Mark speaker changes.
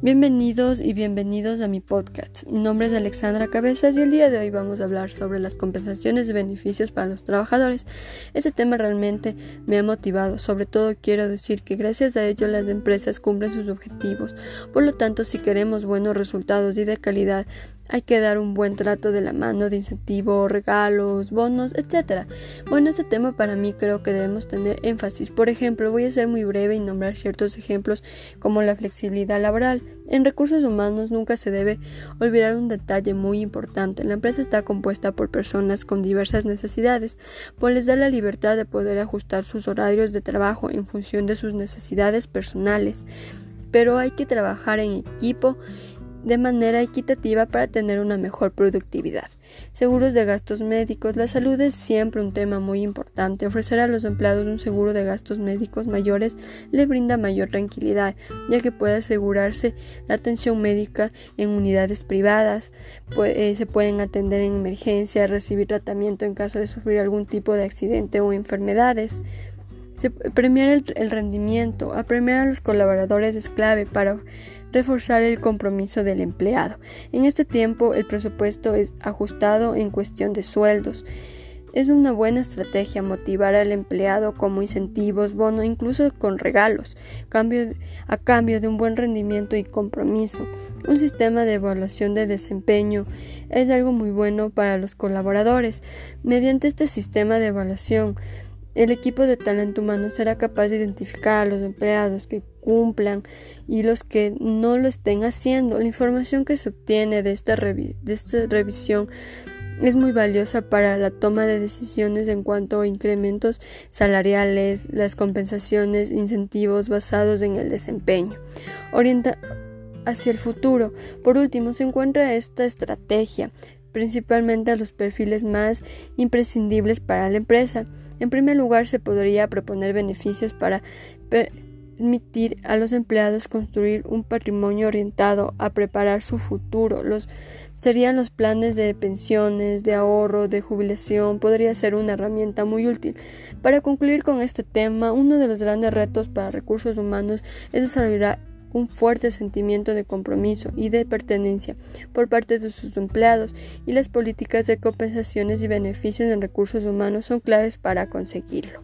Speaker 1: Bienvenidos y bienvenidos a mi podcast. Mi nombre es Alexandra Cabezas y el día de hoy vamos a hablar sobre las compensaciones y beneficios para los trabajadores. Este tema realmente me ha motivado, sobre todo quiero decir que gracias a ello las empresas cumplen sus objetivos. Por lo tanto, si queremos buenos resultados y de calidad, hay que dar un buen trato de la mano de incentivos, regalos, bonos, etc. Bueno, ese tema para mí creo que debemos tener énfasis. Por ejemplo, voy a ser muy breve y nombrar ciertos ejemplos como la flexibilidad laboral. En recursos humanos nunca se debe olvidar un detalle muy importante. La empresa está compuesta por personas con diversas necesidades, pues les da la libertad de poder ajustar sus horarios de trabajo en función de sus necesidades personales. Pero hay que trabajar en equipo de manera equitativa para tener una mejor productividad. Seguros de gastos médicos. La salud es siempre un tema muy importante. Ofrecer a los empleados un seguro de gastos médicos mayores le brinda mayor tranquilidad, ya que puede asegurarse la atención médica en unidades privadas, eh, se pueden atender en emergencia, recibir tratamiento en caso de sufrir algún tipo de accidente o enfermedades. Premiar el, rendimiento. A premiar a los colaboradores es clave para reforzar el compromiso del empleado. En este tiempo el presupuesto es ajustado en cuestión de sueldos. Es una buena estrategia motivar al empleado como incentivos, bono, incluso con regalos, a cambio de un buen rendimiento y compromiso. Un sistema de evaluación de desempeño es algo muy bueno para los colaboradores. Mediante este sistema de evaluación, el equipo de talento humano será capaz de identificar a los empleados que cumplan y los que no lo estén haciendo. La información que se obtiene de esta, de esta revisión es muy valiosa para la toma de decisiones en cuanto a incrementos salariales, las compensaciones, incentivos basados en el desempeño. Orienta hacia el futuro. Por último, se encuentra esta estrategia principalmente a los perfiles más imprescindibles para la empresa. En primer lugar, se podría proponer beneficios para permitir a los empleados construir un patrimonio orientado a preparar su futuro. Los serían los planes de pensiones, de ahorro, de jubilación, podría ser una herramienta muy útil. Para concluir con este tema, uno de los grandes retos para recursos humanos es desarrollar un fuerte sentimiento de compromiso y de pertenencia por parte de sus empleados y las políticas de compensaciones y beneficios en recursos humanos son claves para conseguirlo.